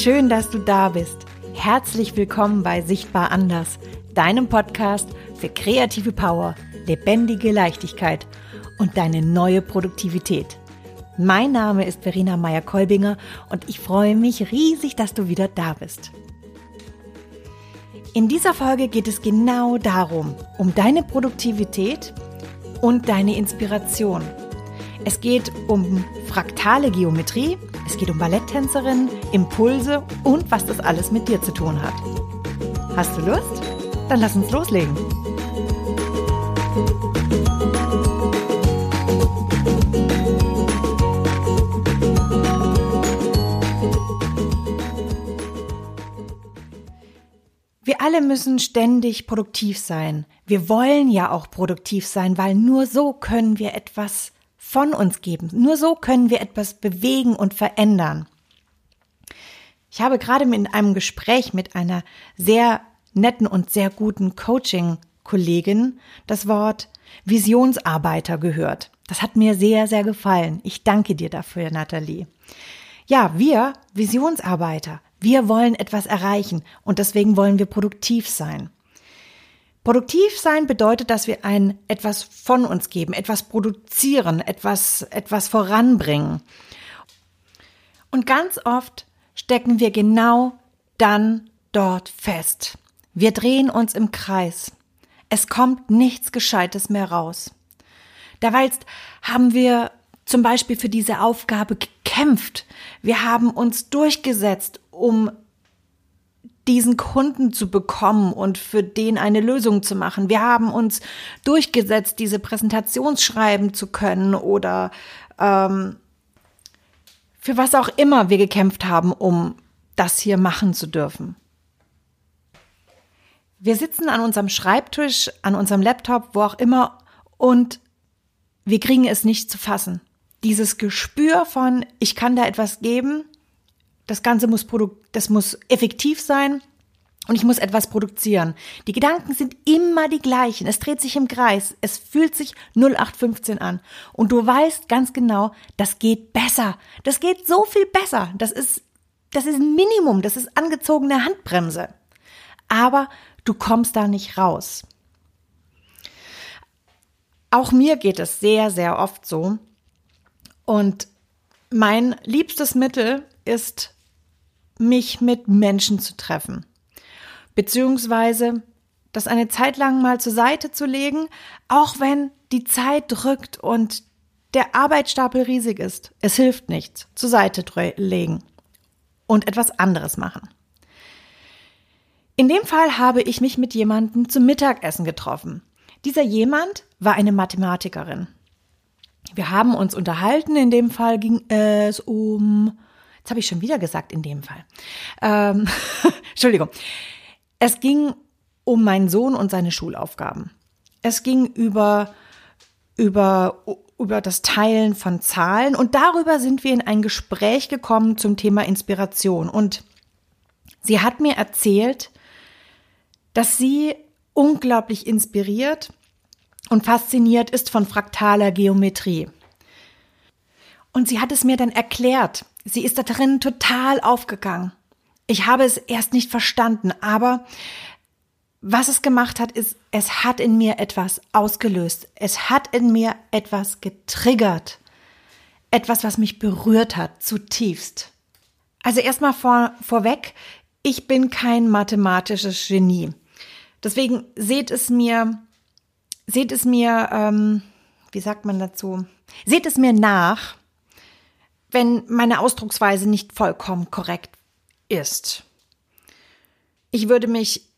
Schön, dass du da bist. Herzlich willkommen bei Sichtbar Anders, deinem Podcast für kreative Power, lebendige Leichtigkeit und deine neue Produktivität. Mein Name ist Verena Meyer-Kolbinger und ich freue mich riesig, dass du wieder da bist. In dieser Folge geht es genau darum, um deine Produktivität und deine Inspiration. Es geht um fraktale Geometrie, es geht um Balletttänzerinnen, Impulse und was das alles mit dir zu tun hat. Hast du Lust? Dann lass uns loslegen. Wir alle müssen ständig produktiv sein. Wir wollen ja auch produktiv sein, weil nur so können wir etwas von uns geben. Nur so können wir etwas bewegen und verändern. Ich habe gerade in einem Gespräch mit einer sehr netten und sehr guten Coaching-Kollegin das Wort Visionsarbeiter gehört. Das hat mir sehr, sehr gefallen. Ich danke dir dafür, Nathalie. Ja, wir Visionsarbeiter, wir wollen etwas erreichen und deswegen wollen wir produktiv sein. Produktiv sein bedeutet, dass wir ein etwas von uns geben, etwas produzieren, etwas, etwas voranbringen. Und ganz oft stecken wir genau dann dort fest. Wir drehen uns im Kreis. Es kommt nichts Gescheites mehr raus. Derweil haben wir zum Beispiel für diese Aufgabe gekämpft. Wir haben uns durchgesetzt, um diesen Kunden zu bekommen und für den eine Lösung zu machen. Wir haben uns durchgesetzt, diese Präsentationsschreiben zu können oder ähm, für was auch immer wir gekämpft haben, um das hier machen zu dürfen. Wir sitzen an unserem Schreibtisch, an unserem Laptop, wo auch immer, und wir kriegen es nicht zu fassen. Dieses Gespür von, ich kann da etwas geben, das Ganze muss, produk das muss effektiv sein und ich muss etwas produzieren. Die Gedanken sind immer die gleichen. Es dreht sich im Kreis. Es fühlt sich 0815 an. Und du weißt ganz genau, das geht besser. Das geht so viel besser. Das ist, das ist ein Minimum. Das ist angezogene Handbremse. Aber du kommst da nicht raus. Auch mir geht es sehr, sehr oft so. Und mein liebstes Mittel ist mich mit Menschen zu treffen. Beziehungsweise das eine Zeit lang mal zur Seite zu legen, auch wenn die Zeit drückt und der Arbeitsstapel riesig ist. Es hilft nichts. Zur Seite legen und etwas anderes machen. In dem Fall habe ich mich mit jemandem zum Mittagessen getroffen. Dieser jemand war eine Mathematikerin. Wir haben uns unterhalten. In dem Fall ging es um Jetzt habe ich schon wieder gesagt in dem Fall. Ähm, Entschuldigung. Es ging um meinen Sohn und seine Schulaufgaben. Es ging über, über, über das Teilen von Zahlen und darüber sind wir in ein Gespräch gekommen zum Thema Inspiration. Und sie hat mir erzählt, dass sie unglaublich inspiriert und fasziniert ist von fraktaler Geometrie. Und sie hat es mir dann erklärt. Sie ist da drin total aufgegangen. Ich habe es erst nicht verstanden, aber was es gemacht hat, ist, es hat in mir etwas ausgelöst. Es hat in mir etwas getriggert. Etwas, was mich berührt hat, zutiefst. Also erstmal vor, vorweg, ich bin kein mathematisches Genie. Deswegen seht es mir, seht es mir, ähm, wie sagt man dazu? Seht es mir nach, wenn meine Ausdrucksweise nicht vollkommen korrekt ist. Ich würde mich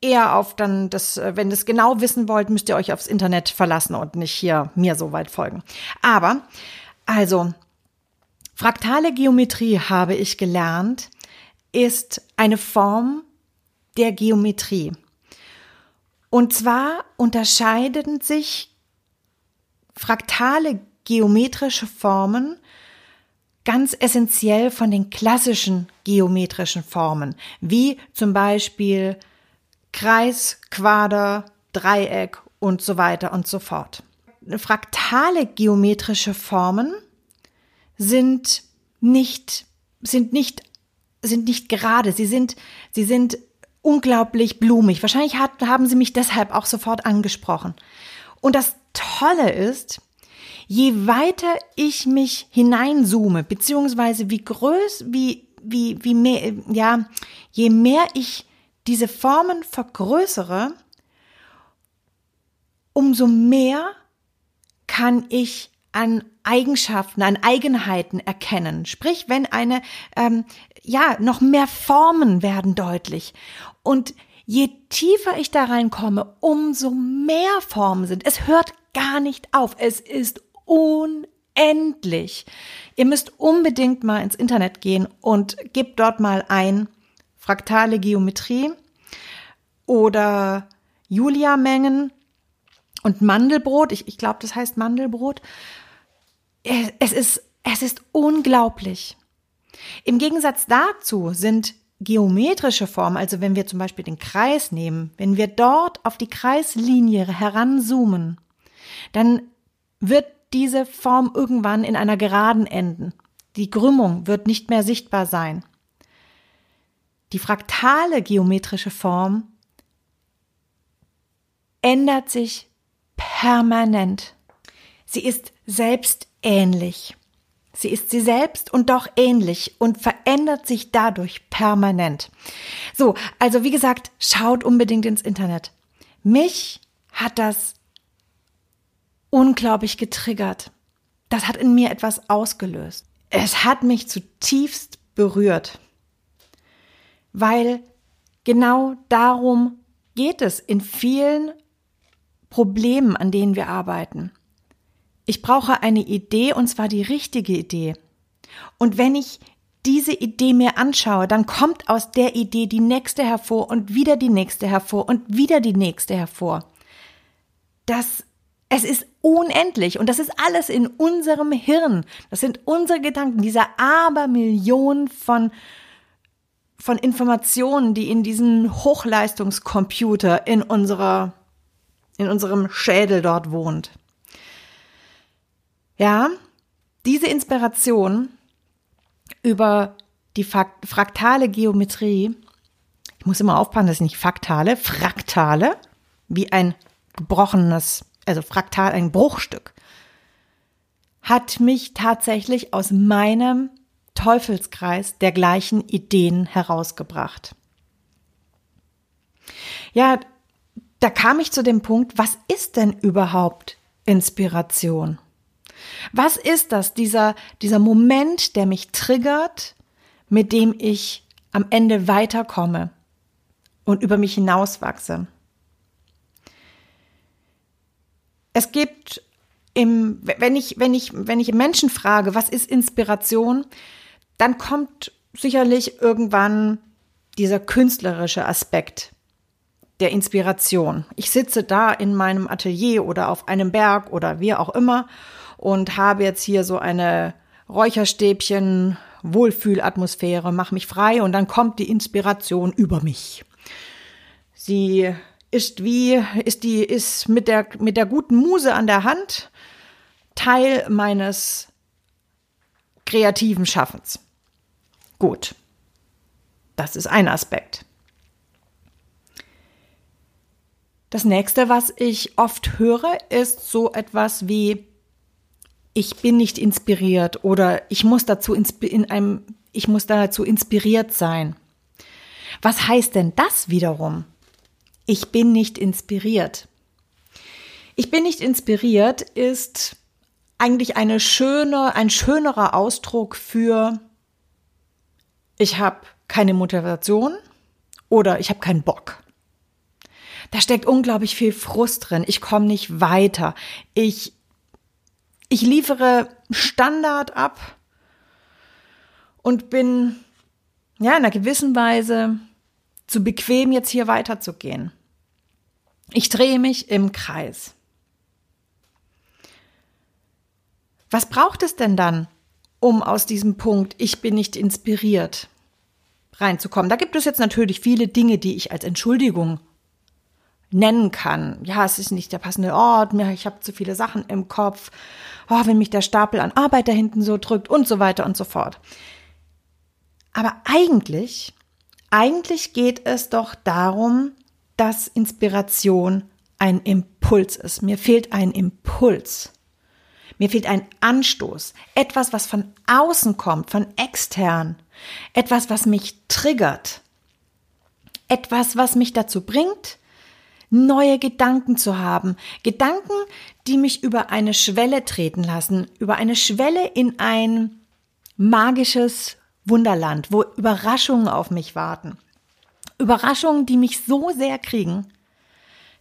eher auf dann das, äh, wenn ihr es genau wissen wollt, müsst ihr euch aufs Internet verlassen und nicht hier mir so weit folgen. Aber, also, fraktale Geometrie habe ich gelernt, ist eine Form der Geometrie. Und zwar unterscheiden sich fraktale geometrische Formen ganz essentiell von den klassischen geometrischen Formen, wie zum Beispiel Kreis, Quader, Dreieck und so weiter und so fort. Fraktale geometrische Formen sind nicht, sind nicht sind nicht gerade, sie sind, sie sind unglaublich blumig. Wahrscheinlich hat, haben sie mich deshalb auch sofort angesprochen. Und das Tolle ist, je weiter ich mich hineinzoome, beziehungsweise wie größ, wie, wie, wie mehr, ja, je mehr ich diese Formen vergrößere, umso mehr kann ich an Eigenschaften, an Eigenheiten erkennen. Sprich, wenn eine, ähm, ja, noch mehr Formen werden deutlich. Und je tiefer ich da reinkomme, umso mehr Formen sind. Es hört gar nicht auf. Es ist unendlich. Ihr müsst unbedingt mal ins Internet gehen und gebt dort mal ein fraktale Geometrie oder Julia-Mengen und Mandelbrot. Ich, ich glaube, das heißt Mandelbrot. Es ist, es ist unglaublich. Im Gegensatz dazu sind geometrische Formen, also wenn wir zum Beispiel den Kreis nehmen, wenn wir dort auf die Kreislinie heranzoomen, dann wird diese Form irgendwann in einer Geraden enden. Die Krümmung wird nicht mehr sichtbar sein. Die fraktale geometrische Form ändert sich permanent. Sie ist selbstähnlich. Sie ist sie selbst und doch ähnlich und verändert sich dadurch permanent. So, also wie gesagt, schaut unbedingt ins Internet. Mich hat das unglaublich getriggert. Das hat in mir etwas ausgelöst. Es hat mich zutiefst berührt, weil genau darum geht es in vielen Problemen, an denen wir arbeiten. Ich brauche eine Idee und zwar die richtige Idee. Und wenn ich diese Idee mir anschaue, dann kommt aus der Idee die nächste hervor und wieder die nächste hervor und wieder die nächste hervor. Das, es ist unendlich und das ist alles in unserem Hirn. Das sind unsere Gedanken, dieser Abermillion von, von Informationen, die in diesem Hochleistungscomputer in unserer in unserem Schädel dort wohnt. Ja, diese Inspiration über die fraktale Geometrie, ich muss immer aufpassen, dass nicht faktale, fraktale, wie ein gebrochenes, also fraktal, ein Bruchstück, hat mich tatsächlich aus meinem Teufelskreis der gleichen Ideen herausgebracht. Ja, da kam ich zu dem Punkt, was ist denn überhaupt Inspiration? Was ist das, dieser, dieser Moment, der mich triggert, mit dem ich am Ende weiterkomme und über mich hinauswachse? Es gibt im, wenn ich, wenn ich, wenn ich Menschen frage, was ist Inspiration, dann kommt sicherlich irgendwann dieser künstlerische Aspekt der Inspiration. Ich sitze da in meinem Atelier oder auf einem Berg oder wie auch immer und habe jetzt hier so eine Räucherstäbchen Wohlfühlatmosphäre, mach mich frei und dann kommt die Inspiration über mich. Sie ist wie, ist die, ist mit der, mit der guten Muse an der Hand Teil meines kreativen Schaffens. Gut. Das ist ein Aspekt. Das nächste, was ich oft höre, ist so etwas wie ich bin nicht inspiriert oder ich muss dazu in einem ich muss dazu inspiriert sein. Was heißt denn das wiederum? Ich bin nicht inspiriert. Ich bin nicht inspiriert ist eigentlich eine schöne, ein schönerer Ausdruck für ich habe keine Motivation oder ich habe keinen Bock. Da steckt unglaublich viel Frust drin. Ich komme nicht weiter. Ich, ich liefere Standard ab und bin ja in einer gewissen Weise zu bequem, jetzt hier weiterzugehen. Ich drehe mich im Kreis. Was braucht es denn dann, um aus diesem Punkt, ich bin nicht inspiriert, reinzukommen? Da gibt es jetzt natürlich viele Dinge, die ich als Entschuldigung nennen kann. Ja, es ist nicht der passende Ort, ich habe zu viele Sachen im Kopf, oh, wenn mich der Stapel an Arbeit da hinten so drückt und so weiter und so fort. Aber eigentlich, eigentlich geht es doch darum, dass Inspiration ein Impuls ist. Mir fehlt ein Impuls. Mir fehlt ein Anstoß. Etwas, was von außen kommt, von extern. Etwas, was mich triggert. Etwas, was mich dazu bringt, neue Gedanken zu haben. Gedanken, die mich über eine Schwelle treten lassen. Über eine Schwelle in ein magisches Wunderland, wo Überraschungen auf mich warten. Überraschungen, die mich so sehr kriegen,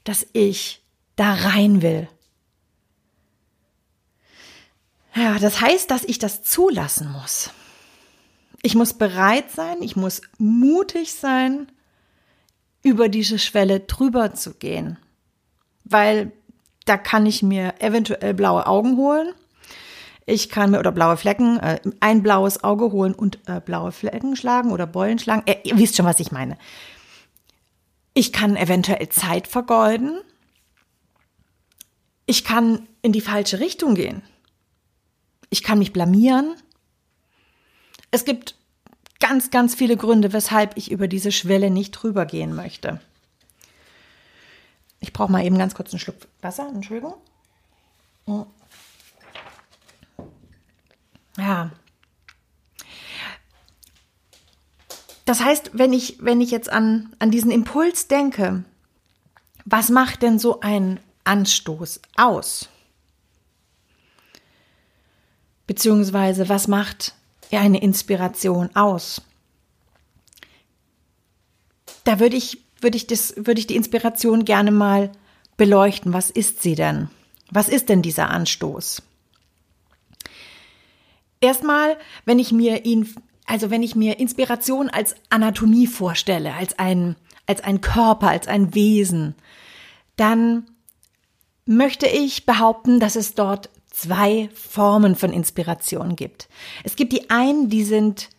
dass ich da rein will. Ja, das heißt, dass ich das zulassen muss. Ich muss bereit sein, ich muss mutig sein, über diese Schwelle drüber zu gehen. Weil da kann ich mir eventuell blaue Augen holen. Ich kann mir oder blaue Flecken, äh, ein blaues Auge holen und äh, blaue Flecken schlagen oder Beulen schlagen. Äh, ihr wisst schon, was ich meine. Ich kann eventuell Zeit vergeuden. Ich kann in die falsche Richtung gehen. Ich kann mich blamieren. Es gibt ganz, ganz viele Gründe, weshalb ich über diese Schwelle nicht drüber gehen möchte. Ich brauche mal eben ganz kurz einen Schluck Wasser, Entschuldigung. Ja. Das heißt, wenn ich, wenn ich jetzt an, an diesen Impuls denke, was macht denn so ein Anstoß aus? Beziehungsweise, was macht eine Inspiration aus? Da würde ich, würde ich das, würde ich die Inspiration gerne mal beleuchten. Was ist sie denn? Was ist denn dieser Anstoß? Erstmal, wenn ich mir ihn, also wenn ich mir Inspiration als Anatomie vorstelle, als ein, als ein Körper, als ein Wesen, dann möchte ich behaupten, dass es dort zwei Formen von Inspiration gibt. Es gibt die einen, die sind,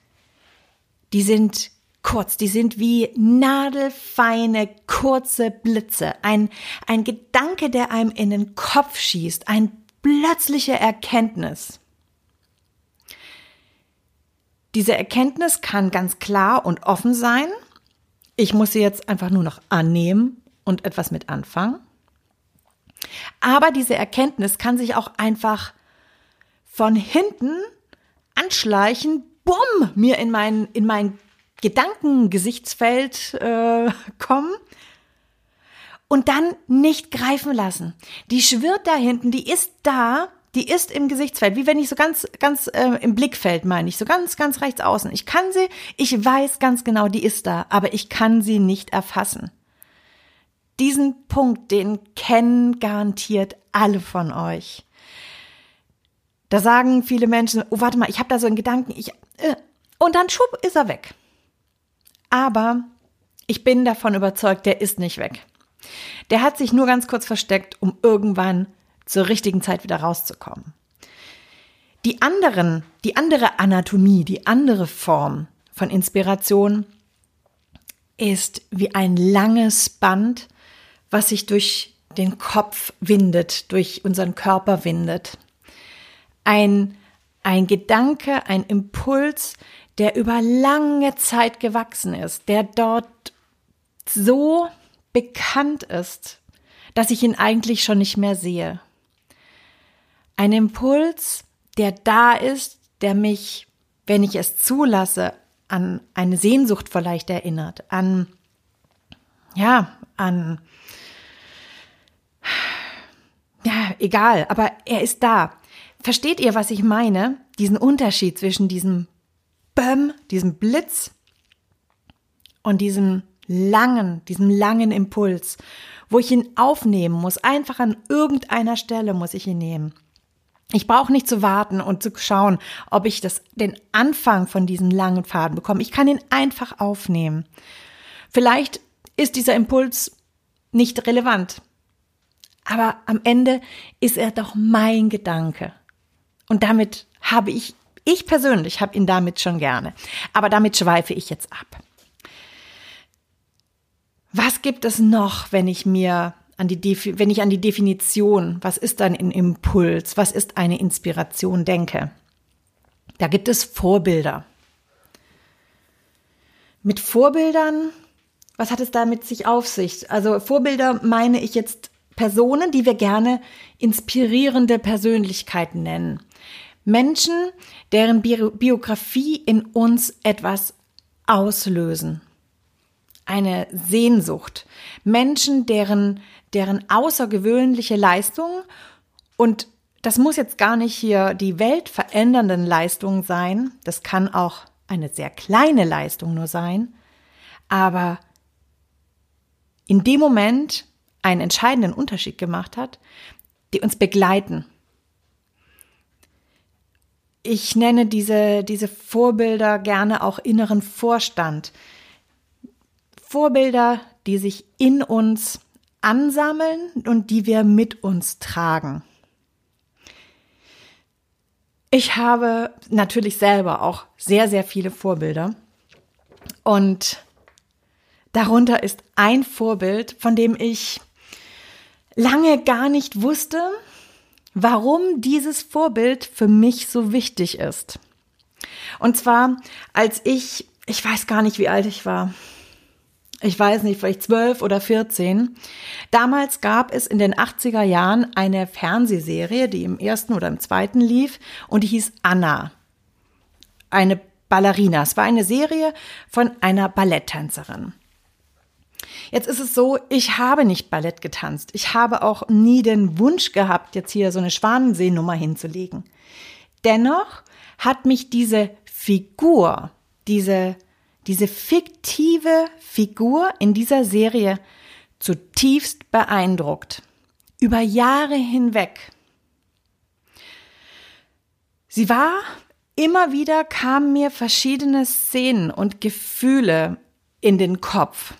die sind kurz, die sind wie nadelfeine, kurze Blitze. Ein, ein Gedanke, der einem in den Kopf schießt, ein plötzliche Erkenntnis. Diese Erkenntnis kann ganz klar und offen sein. Ich muss sie jetzt einfach nur noch annehmen und etwas mit anfangen. Aber diese Erkenntnis kann sich auch einfach von hinten anschleichen, bumm, mir in mein, in mein Gedankengesichtsfeld äh, kommen und dann nicht greifen lassen. Die schwirrt da hinten, die ist da, die ist im Gesichtsfeld, wie wenn ich so ganz, ganz äh, im Blickfeld meine ich, so ganz, ganz rechts außen. Ich kann sie, ich weiß ganz genau, die ist da, aber ich kann sie nicht erfassen. Diesen Punkt, den kennen garantiert alle von euch. Da sagen viele Menschen, oh, warte mal, ich habe da so einen Gedanken, ich, äh, und dann schub ist er weg. Aber ich bin davon überzeugt, der ist nicht weg. Der hat sich nur ganz kurz versteckt, um irgendwann zur richtigen Zeit wieder rauszukommen. Die anderen, die andere Anatomie, die andere Form von Inspiration ist wie ein langes Band, was sich durch den Kopf windet, durch unseren Körper windet. Ein, ein Gedanke, ein Impuls, der über lange Zeit gewachsen ist, der dort so bekannt ist, dass ich ihn eigentlich schon nicht mehr sehe. Ein Impuls, der da ist, der mich, wenn ich es zulasse, an eine Sehnsucht vielleicht erinnert, an, ja, an ja, egal, aber er ist da. Versteht ihr, was ich meine? Diesen Unterschied zwischen diesem Bömm, diesem Blitz und diesem langen, diesem langen Impuls, wo ich ihn aufnehmen muss. Einfach an irgendeiner Stelle muss ich ihn nehmen. Ich brauche nicht zu warten und zu schauen, ob ich das, den Anfang von diesem langen Faden bekomme. Ich kann ihn einfach aufnehmen. Vielleicht ist dieser Impuls nicht relevant. Aber am Ende ist er doch mein Gedanke. Und damit habe ich, ich persönlich habe ihn damit schon gerne. Aber damit schweife ich jetzt ab. Was gibt es noch, wenn ich mir an die, wenn ich an die Definition, was ist ein Impuls, was ist eine Inspiration denke? Da gibt es Vorbilder. mit Vorbildern, was hat es damit sich auf sich? Also Vorbilder meine ich jetzt Personen, die wir gerne inspirierende Persönlichkeiten nennen. Menschen, deren Biografie in uns etwas auslösen. Eine Sehnsucht. Menschen, deren, deren außergewöhnliche Leistungen und das muss jetzt gar nicht hier die weltverändernden Leistungen sein. Das kann auch eine sehr kleine Leistung nur sein. Aber in dem Moment einen entscheidenden Unterschied gemacht hat, die uns begleiten. Ich nenne diese, diese Vorbilder gerne auch inneren Vorstand. Vorbilder, die sich in uns ansammeln und die wir mit uns tragen. Ich habe natürlich selber auch sehr, sehr viele Vorbilder. Und darunter ist ein Vorbild, von dem ich lange gar nicht wusste, warum dieses Vorbild für mich so wichtig ist. Und zwar, als ich, ich weiß gar nicht, wie alt ich war. Ich weiß nicht, vielleicht zwölf oder vierzehn. Damals gab es in den 80er Jahren eine Fernsehserie, die im ersten oder im zweiten lief und die hieß Anna. Eine Ballerina. Es war eine Serie von einer Balletttänzerin. Jetzt ist es so, ich habe nicht Ballett getanzt. Ich habe auch nie den Wunsch gehabt, jetzt hier so eine Schwanenseenummer hinzulegen. Dennoch hat mich diese Figur, diese, diese fiktive Figur in dieser Serie zutiefst beeindruckt. Über Jahre hinweg. Sie war, immer wieder kamen mir verschiedene Szenen und Gefühle in den Kopf.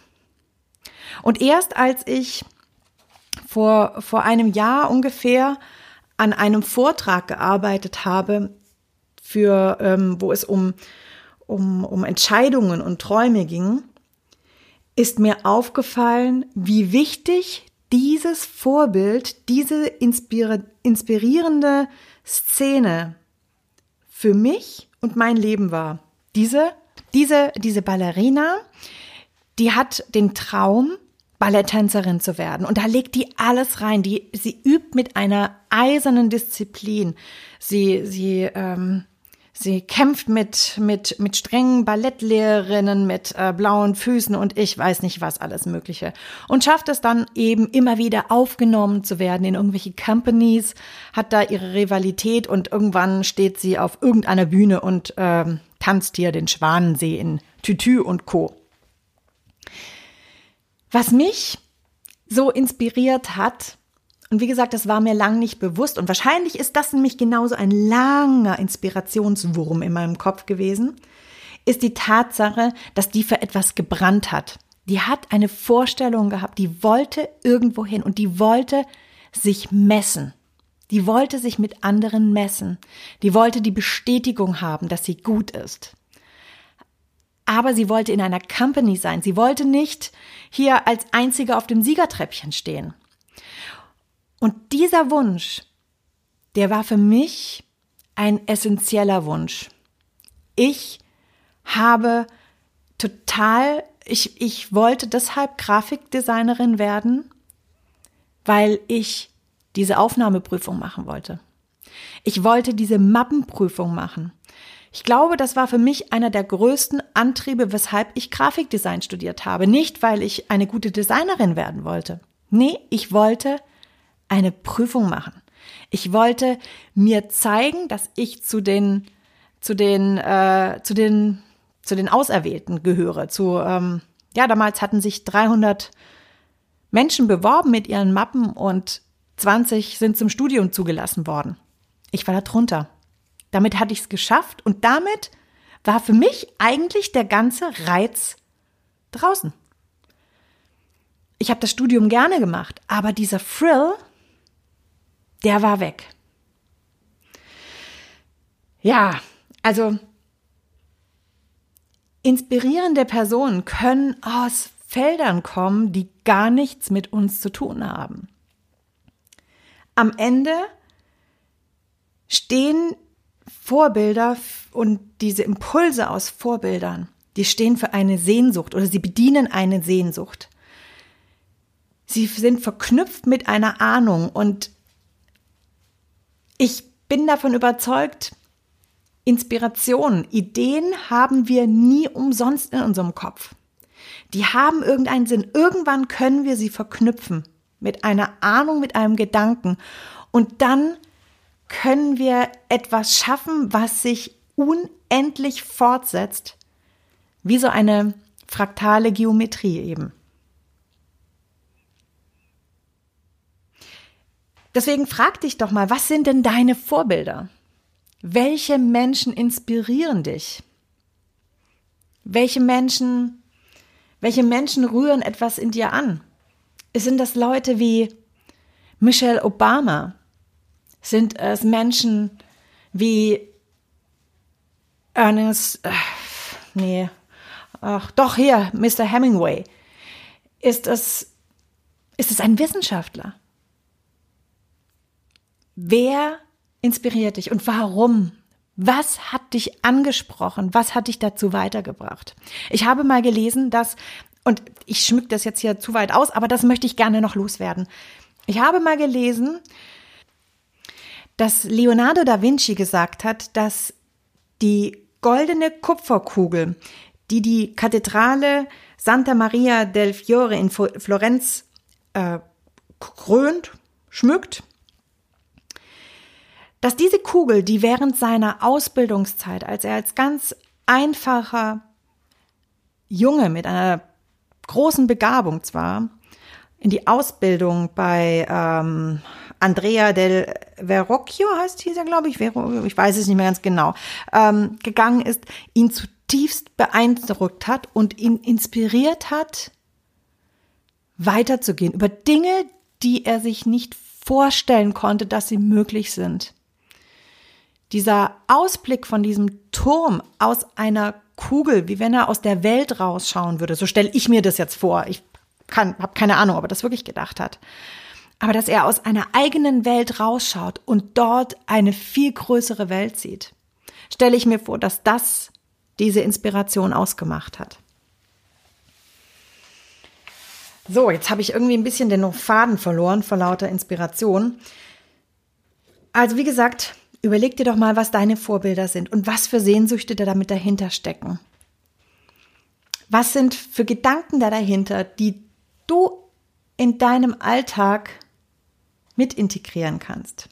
Und erst als ich vor, vor einem Jahr ungefähr an einem Vortrag gearbeitet habe, für, ähm, wo es um, um, um Entscheidungen und Träume ging, ist mir aufgefallen, wie wichtig dieses Vorbild, diese inspirierende Szene für mich und mein Leben war. Diese, diese, diese Ballerina, die hat den Traum, Balletttänzerin zu werden. Und da legt die alles rein. Die, sie übt mit einer eisernen Disziplin. Sie, sie, ähm, sie kämpft mit, mit, mit strengen Ballettlehrerinnen, mit äh, blauen Füßen und ich weiß nicht was alles Mögliche. Und schafft es dann eben immer wieder aufgenommen zu werden in irgendwelche Companies, hat da ihre Rivalität und irgendwann steht sie auf irgendeiner Bühne und ähm, tanzt hier den Schwanensee in Tütü und Co. Was mich so inspiriert hat, und wie gesagt, das war mir lang nicht bewusst, und wahrscheinlich ist das nämlich genauso ein langer Inspirationswurm in meinem Kopf gewesen, ist die Tatsache, dass die für etwas gebrannt hat. Die hat eine Vorstellung gehabt, die wollte irgendwo hin und die wollte sich messen. Die wollte sich mit anderen messen. Die wollte die Bestätigung haben, dass sie gut ist aber sie wollte in einer Company sein. Sie wollte nicht hier als Einzige auf dem Siegertreppchen stehen. Und dieser Wunsch, der war für mich ein essentieller Wunsch. Ich habe total, ich, ich wollte deshalb Grafikdesignerin werden, weil ich diese Aufnahmeprüfung machen wollte. Ich wollte diese Mappenprüfung machen. Ich glaube, das war für mich einer der größten Antriebe, weshalb ich Grafikdesign studiert habe. Nicht, weil ich eine gute Designerin werden wollte. Nee, ich wollte eine Prüfung machen. Ich wollte mir zeigen, dass ich zu den, zu den, äh, zu den, zu den Auserwählten gehöre. Zu, ähm, ja, damals hatten sich 300 Menschen beworben mit ihren Mappen und 20 sind zum Studium zugelassen worden. Ich war da drunter. Damit hatte ich es geschafft und damit war für mich eigentlich der ganze Reiz draußen. Ich habe das Studium gerne gemacht, aber dieser Frill, der war weg. Ja, also inspirierende Personen können aus Feldern kommen, die gar nichts mit uns zu tun haben. Am Ende stehen Vorbilder und diese Impulse aus Vorbildern die stehen für eine Sehnsucht oder sie bedienen eine Sehnsucht. Sie sind verknüpft mit einer Ahnung und ich bin davon überzeugt, Inspiration, Ideen haben wir nie umsonst in unserem Kopf. Die haben irgendeinen Sinn. Irgendwann können wir sie verknüpfen mit einer Ahnung, mit einem Gedanken. Und dann können wir etwas schaffen, was sich unendlich fortsetzt, wie so eine fraktale Geometrie eben. Deswegen frag dich doch mal, was sind denn deine Vorbilder? Welche Menschen inspirieren dich? Welche Menschen, welche Menschen rühren etwas in dir an? Sind das Leute wie Michelle Obama? Sind es Menschen wie Ernest, äh, nee, ach, doch hier, Mr. Hemingway? Ist es, ist es ein Wissenschaftler? Wer inspiriert dich und warum? Was hat dich angesprochen? Was hat dich dazu weitergebracht? Ich habe mal gelesen, dass, und ich schmück das jetzt hier zu weit aus, aber das möchte ich gerne noch loswerden. Ich habe mal gelesen, dass Leonardo da Vinci gesagt hat, dass die goldene Kupferkugel, die die Kathedrale Santa Maria del Fiore in Florenz äh, krönt, schmückt, dass diese Kugel, die während seiner Ausbildungszeit, als er als ganz einfacher Junge mit einer großen Begabung zwar in die Ausbildung bei ähm, Andrea del Verrocchio heißt dieser, glaube ich, Vero, ich weiß es nicht mehr ganz genau, ähm, gegangen ist, ihn zutiefst beeindruckt hat und ihn inspiriert hat, weiterzugehen über Dinge, die er sich nicht vorstellen konnte, dass sie möglich sind dieser Ausblick von diesem Turm aus einer Kugel, wie wenn er aus der Welt rausschauen würde. So stelle ich mir das jetzt vor. Ich kann, habe keine Ahnung, ob er das wirklich gedacht hat. Aber dass er aus einer eigenen Welt rausschaut und dort eine viel größere Welt sieht, stelle ich mir vor, dass das diese Inspiration ausgemacht hat. So, jetzt habe ich irgendwie ein bisschen den Faden verloren vor lauter Inspiration. Also wie gesagt, Überleg dir doch mal, was deine Vorbilder sind und was für Sehnsüchte da damit dahinter stecken. Was sind für Gedanken da dahinter, die du in deinem Alltag mit integrieren kannst?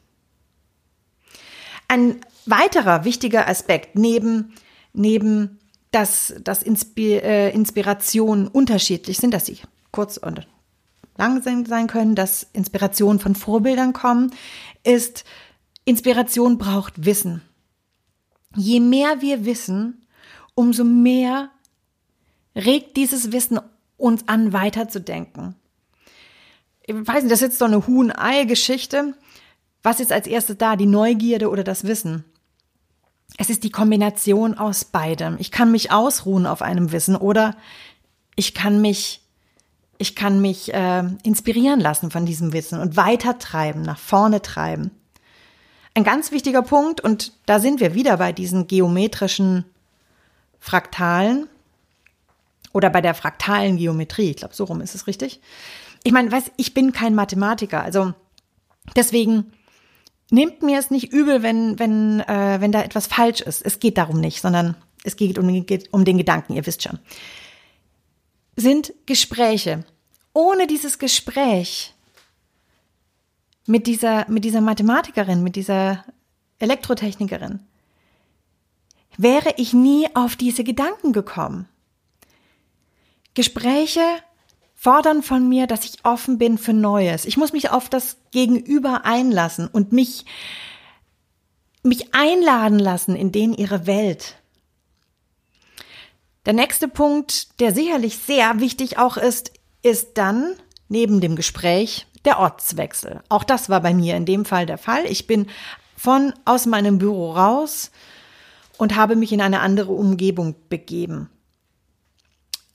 Ein weiterer wichtiger Aspekt neben, neben dass, dass äh, Inspirationen unterschiedlich sind, dass sie kurz und lang sein können, dass Inspirationen von Vorbildern kommen, ist, Inspiration braucht Wissen. Je mehr wir wissen, umso mehr regt dieses Wissen uns an, weiterzudenken. Ich weiß nicht, das ist jetzt so eine Huhn-Ei-Geschichte. Was ist als erstes da, die Neugierde oder das Wissen? Es ist die Kombination aus beidem. Ich kann mich ausruhen auf einem Wissen oder ich kann mich, ich kann mich äh, inspirieren lassen von diesem Wissen und weitertreiben, nach vorne treiben. Ein ganz wichtiger Punkt, und da sind wir wieder bei diesen geometrischen Fraktalen oder bei der fraktalen Geometrie. Ich glaube, so rum ist es richtig. Ich meine, weiß, ich bin kein Mathematiker, also deswegen nehmt mir es nicht übel, wenn, wenn, äh, wenn da etwas falsch ist. Es geht darum nicht, sondern es geht um, geht um den Gedanken, ihr wisst schon. Sind Gespräche. Ohne dieses Gespräch mit dieser, mit dieser Mathematikerin, mit dieser Elektrotechnikerin, wäre ich nie auf diese Gedanken gekommen. Gespräche fordern von mir, dass ich offen bin für Neues. Ich muss mich auf das Gegenüber einlassen und mich, mich einladen lassen in den ihre Welt. Der nächste Punkt, der sicherlich sehr wichtig auch ist, ist dann neben dem Gespräch der Ortswechsel. Auch das war bei mir in dem Fall der Fall. Ich bin von aus meinem Büro raus und habe mich in eine andere Umgebung begeben.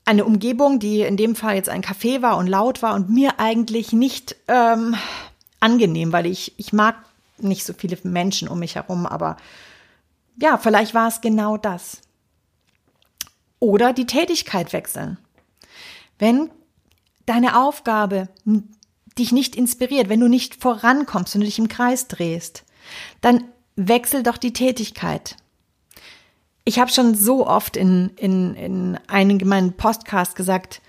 Eine Umgebung, die in dem Fall jetzt ein Café war und laut war und mir eigentlich nicht ähm, angenehm, weil ich, ich mag nicht so viele Menschen um mich herum, aber ja, vielleicht war es genau das. Oder die Tätigkeit wechseln. Wenn deine Aufgabe dich nicht inspiriert, wenn du nicht vorankommst, wenn du dich im Kreis drehst, dann wechsel doch die Tätigkeit. Ich habe schon so oft in, in, in einigen meinen Podcasts gesagt,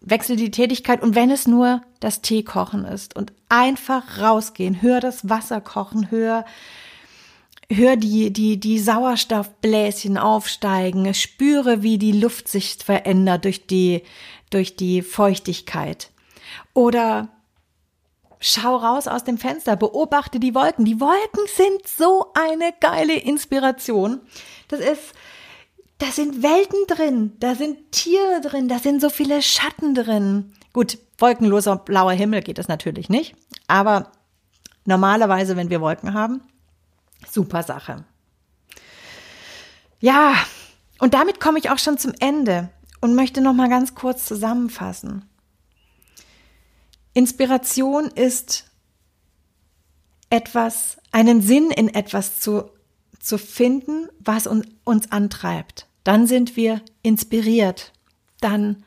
wechsel die Tätigkeit und wenn es nur das Tee kochen ist und einfach rausgehen, hör das Wasser kochen, hör, hör die, die, die Sauerstoffbläschen aufsteigen, spüre, wie die Luft sich verändert durch die, durch die Feuchtigkeit. Oder schau raus aus dem Fenster, beobachte die Wolken. Die Wolken sind so eine geile Inspiration. Das ist, da sind Welten drin, da sind Tiere drin, da sind so viele Schatten drin. Gut, wolkenloser blauer Himmel geht das natürlich nicht, aber normalerweise, wenn wir Wolken haben, super Sache. Ja, und damit komme ich auch schon zum Ende und möchte noch mal ganz kurz zusammenfassen. Inspiration ist etwas, einen Sinn in etwas zu, zu finden, was uns, uns antreibt. Dann sind wir inspiriert. Dann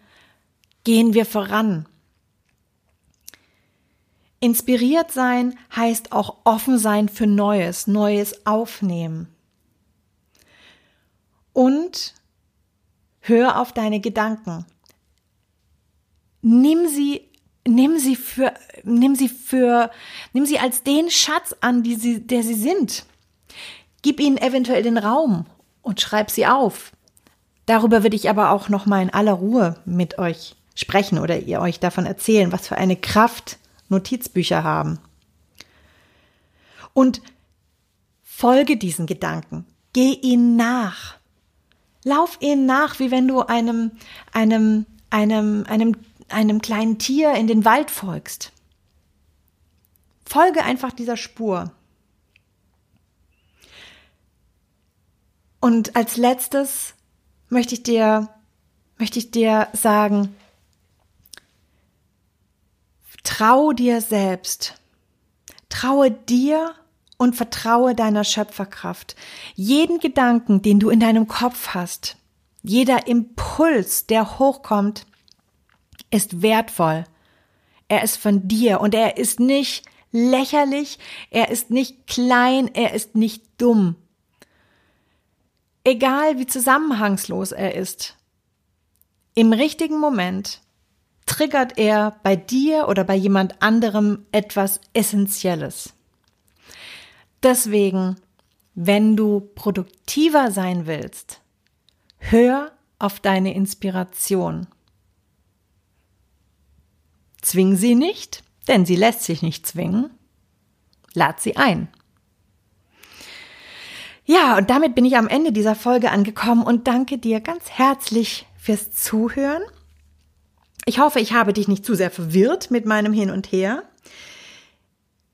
gehen wir voran. Inspiriert sein heißt auch offen sein für Neues, Neues aufnehmen. Und hör auf deine Gedanken. Nimm sie nimm sie für, nimm sie für, nimm sie als den Schatz an, die sie, der sie sind. Gib ihnen eventuell den Raum und schreib sie auf. Darüber würde ich aber auch noch mal in aller Ruhe mit euch sprechen oder ihr euch davon erzählen, was für eine Kraft Notizbücher haben. Und folge diesen Gedanken. Geh ihnen nach. Lauf ihnen nach, wie wenn du einem, einem, einem, einem einem kleinen Tier in den Wald folgst. Folge einfach dieser Spur. Und als letztes möchte ich dir, möchte ich dir sagen, trau dir selbst. Traue dir und vertraue deiner Schöpferkraft. Jeden Gedanken, den du in deinem Kopf hast, jeder Impuls, der hochkommt, ist wertvoll. Er ist von dir und er ist nicht lächerlich, er ist nicht klein, er ist nicht dumm. Egal wie zusammenhangslos er ist, im richtigen Moment triggert er bei dir oder bei jemand anderem etwas Essentielles. Deswegen, wenn du produktiver sein willst, hör auf deine Inspiration. Zwing sie nicht, denn sie lässt sich nicht zwingen. Lad sie ein. Ja, und damit bin ich am Ende dieser Folge angekommen und danke dir ganz herzlich fürs Zuhören. Ich hoffe, ich habe dich nicht zu sehr verwirrt mit meinem Hin und Her.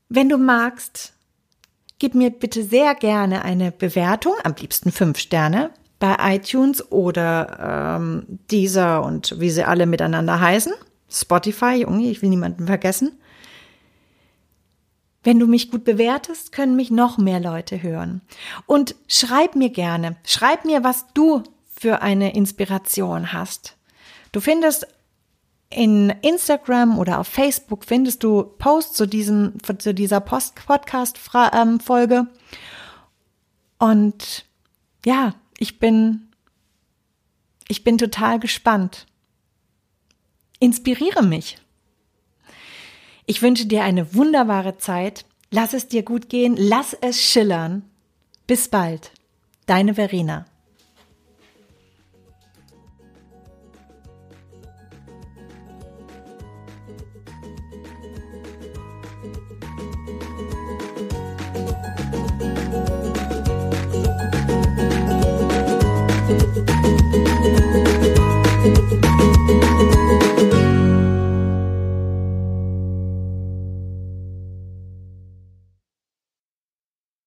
Wenn du magst, gib mir bitte sehr gerne eine Bewertung, am liebsten fünf Sterne, bei iTunes oder ähm, dieser und wie sie alle miteinander heißen. Spotify, Junge, ich will niemanden vergessen. Wenn du mich gut bewertest, können mich noch mehr Leute hören. Und schreib mir gerne, schreib mir, was du für eine Inspiration hast. Du findest in Instagram oder auf Facebook findest du Posts zu diesem, zu dieser Podcast-Folge. Ähm, Und ja, ich bin, ich bin total gespannt. Inspiriere mich. Ich wünsche dir eine wunderbare Zeit. Lass es dir gut gehen. Lass es schillern. Bis bald. Deine Verena.